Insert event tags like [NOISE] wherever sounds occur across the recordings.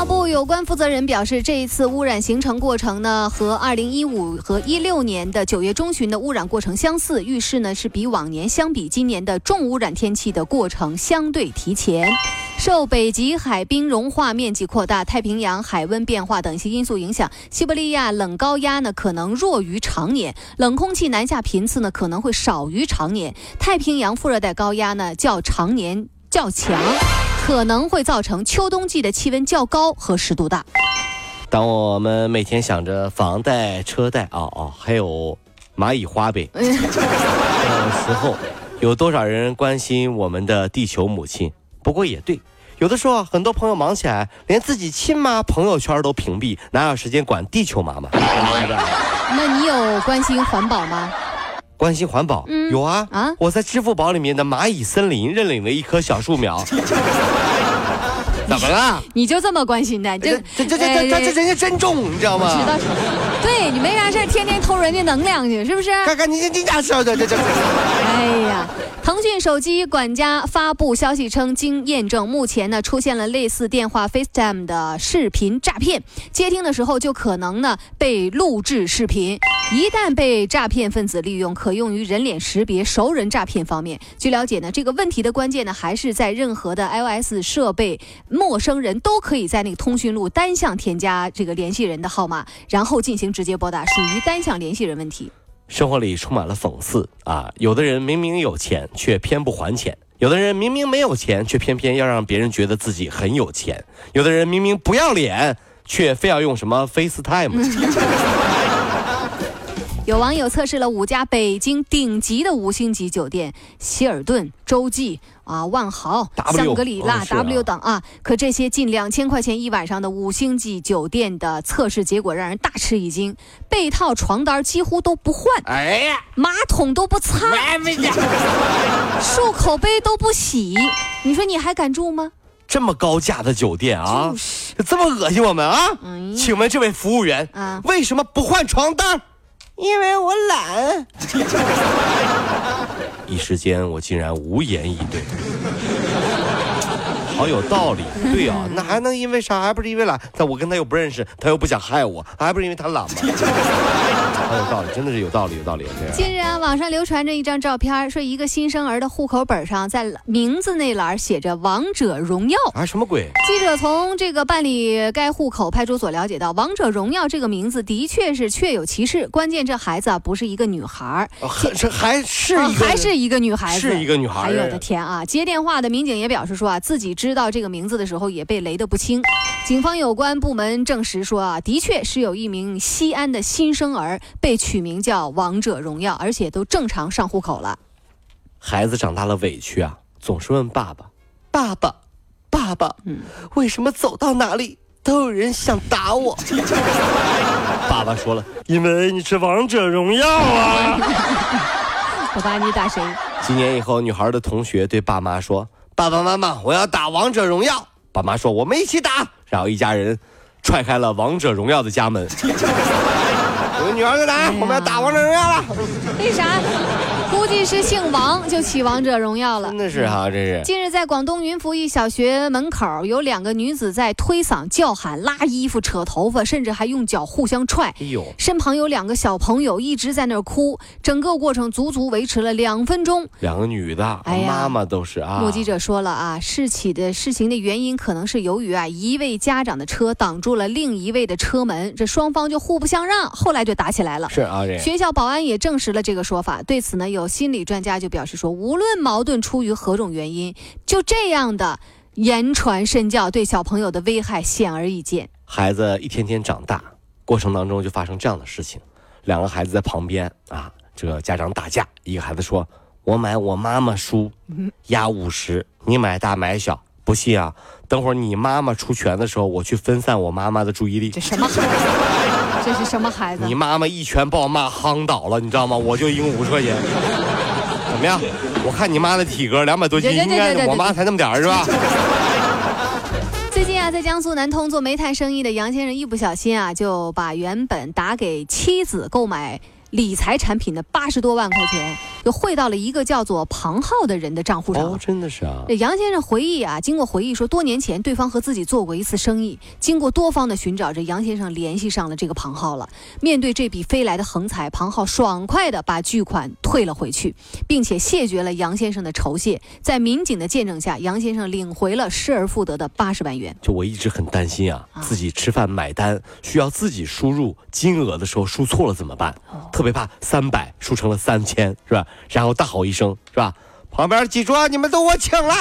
环保部有关负责人表示，这一次污染形成过程呢，和2015和16年的9月中旬的污染过程相似，预示呢是比往年相比，今年的重污染天气的过程相对提前。受北极海冰融化面积扩大、太平洋海温变化等一些因素影响，西伯利亚冷高压呢可能弱于常年，冷空气南下频次呢可能会少于常年，太平洋副热带高压呢较常年较强。可能会造成秋冬季的气温较高和湿度大。当我们每天想着房贷、车贷啊啊，还有蚂蚁花呗 [LAUGHS] 的时候，有多少人关心我们的地球母亲？不过也对，有的时候很多朋友忙起来，连自己亲妈朋友圈都屏蔽，哪有时间管地球妈妈？[LAUGHS] 那你有关心环保吗？关心环保，嗯有啊啊我在支付宝里面的蚂蚁森林认领了一棵小树苗。[LAUGHS] 怎么了？[LAUGHS] 你就这么关心的？这这这这这这这人家真重，你知道吗？知道是？对你没啥事儿天天偷人家能量去，是不是？看看你你家说的这这这。哎呀，腾讯手机管家发布消息称，经验证，目前呢出现了类似电话 FaceTime 的视频诈骗，接听的时候就可能呢被录制视频，一旦被诈骗分子利用，可用于人脸识别、熟人诈骗方面。据了解呢，这个问题的关键呢还是在任何的 iOS 设备，陌生人都可以在那个通讯录单向添加这个联系人的号码，然后进行直接拨打，属于单向联系人问题。生活里充满了讽刺啊！有的人明明有钱，却偏不还钱；有的人明明没有钱，却偏偏要让别人觉得自己很有钱；有的人明明不要脸，却非要用什么 FaceTime。有网友测试了五家北京顶级的五星级酒店，希尔顿、洲际啊、万豪、香格里拉、W 等啊，可这些近两千块钱一晚上的五星级酒店的测试结果让人大吃一惊：被套床单几乎都不换，哎呀，马桶都不擦，[LAUGHS] 漱口杯都不洗，你说你还敢住吗？这么高价的酒店啊，这么恶心我们啊！请问这位服务员，啊为什么不换床单？因为我懒。[LAUGHS] 一时间，我竟然无言以对。好有道理，对呀、那还能因为啥？还不是因为懒？但我跟他又不认识，他又不想害我，还不是因为他懒吗？好有道理，真的是有道理，有道理。近日啊，网上流传着一张照片，说一个新生儿的户口本上在名字那栏写着“王者荣耀”。啊，什么鬼？记者从这个办理该户口派出所了解到，“王者荣耀”这个名字的确是确有其事。关键这孩子啊，不是一个女孩儿，啊还这还是还是一个女孩子，是一个女孩儿哎呦我的天啊！接电话的民警也表示说啊，自己知道这个名字的时候也被雷得不轻。警方有关部门证实说啊，的确是有一名西安的新生儿被取名叫“王者荣耀”，而且都正常上户口了。孩子长大了委屈啊，总是问爸爸：“爸爸，爸爸，为什么走到哪里都有人想打我？” [LAUGHS] 爸爸说了：“因为你是王者荣耀啊。[LAUGHS] [LAUGHS] 我把你打谁？”几年以后，女孩的同学对爸妈说：“爸爸妈妈，我要打王者荣耀。”爸妈说：“我们一起打。”然后一家人踹开了王者荣耀的家门。[LAUGHS] 我的女儿在哪？我们要打王者荣耀了。为啥？估计是姓王就起王者荣耀了真。的是哈、这是。近日，在广东云浮一小学门口，有两个女子在推搡、叫喊、拉衣服、扯头发，甚至还用脚互相踹。哎呦，身旁有两个小朋友一直在那儿哭，整个过程足足维持了两分钟。两个女的，哎呀妈妈都是啊。目击者说了啊，事起的事情的原因可能是由于啊一位家长的车挡住了另一位的车门，这双方就互不相让，后来就打起来了。是啊，这学校保安也证实了这个说法。对此呢，有心理专家就表示说，无论矛盾出于何种原因，就这样的言传身教，对小朋友的危害显而易见。孩子一天天长大，过程当中就发生这样的事情，两个孩子在旁边啊，这个家长打架，一个孩子说：“我买我妈妈书，压五十，你买大买小。”不信啊，等会儿你妈妈出拳的时候，我去分散我妈妈的注意力这。什么孩子？这是什么孩子你？妈妈一拳把我妈夯倒了，你知道吗？我就赢五十块钱。怎么样？我看你妈的体格两百多斤，应该我妈才那么点儿是吧？[LAUGHS] 最近啊，在江苏南通做煤炭生意的杨先生一不小心啊，就把原本打给妻子购买理财产品的八十多万块钱，就汇到了一个叫做庞浩的人的账户上。哦，真的是啊。这杨先生回忆啊，经过回忆说，多年前对方和自己做过一次生意，经过多方的寻找，这杨先生联系上了这个庞浩了。面对这笔飞来的横财，庞浩爽快地把巨款退了回去，并且谢绝了杨先生的酬谢。在民警的见证下，杨先生领回了失而复得的八十万元。就我一直很担心啊，啊自己吃饭买单需要自己输入金额的时候输错了怎么办？特别怕三百输成了三千，是吧？然后大吼一声，是吧？旁边记住啊，你们都我请了。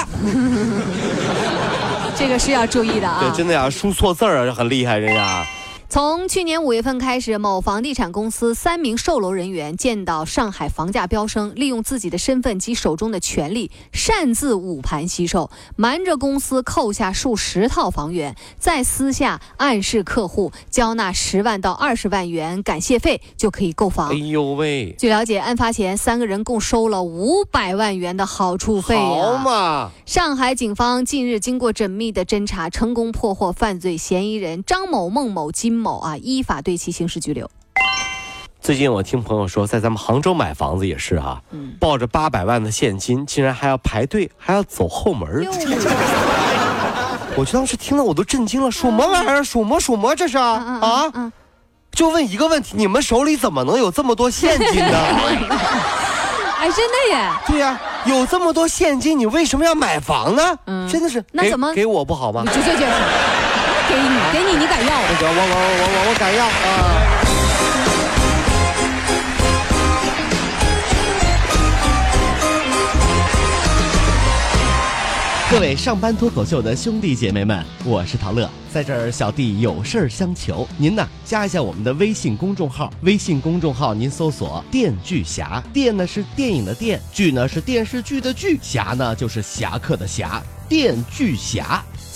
[LAUGHS] 这个是要注意的啊！对，真的呀，输错字儿啊，很厉害，人家。从去年五月份开始，某房地产公司三名售楼人员见到上海房价飙升，利用自己的身份及手中的权利，擅自捂盘惜售，瞒着公司扣下数十套房源，再私下暗示客户交纳十万到二十万元感谢费就可以购房哎。呦喂，据了解，案发前三个人共收了五百万元的好处费好啊！嘛，上海警方近日经过缜密的侦查，成功破获犯罪嫌疑人张某、孟某、金某啊，依法对其刑事拘留。最近我听朋友说，在咱们杭州买房子也是啊、嗯抱着八百万的现金，竟然还要排队，还要走后门我当时听了我都震惊了，什么玩意儿？什么什么这是啊？就问一个问题，你们手里怎么能有这么多现金呢？[LAUGHS] 哎，真的耶！对呀、有这么多现金，你为什么要买房呢？嗯真的是，那怎么给我不好吗？这这这，给你，给你，你敢要？那个我我我我我敢要啊！各位上班脱口秀的兄弟姐妹们，我是陶乐，在这儿小弟有事儿相求，您呢加一下我们的微信公众号，微信公众号您搜索“电锯侠”，电呢是电影的电，剧呢是电视剧的剧，侠呢就是侠客的侠，电锯侠。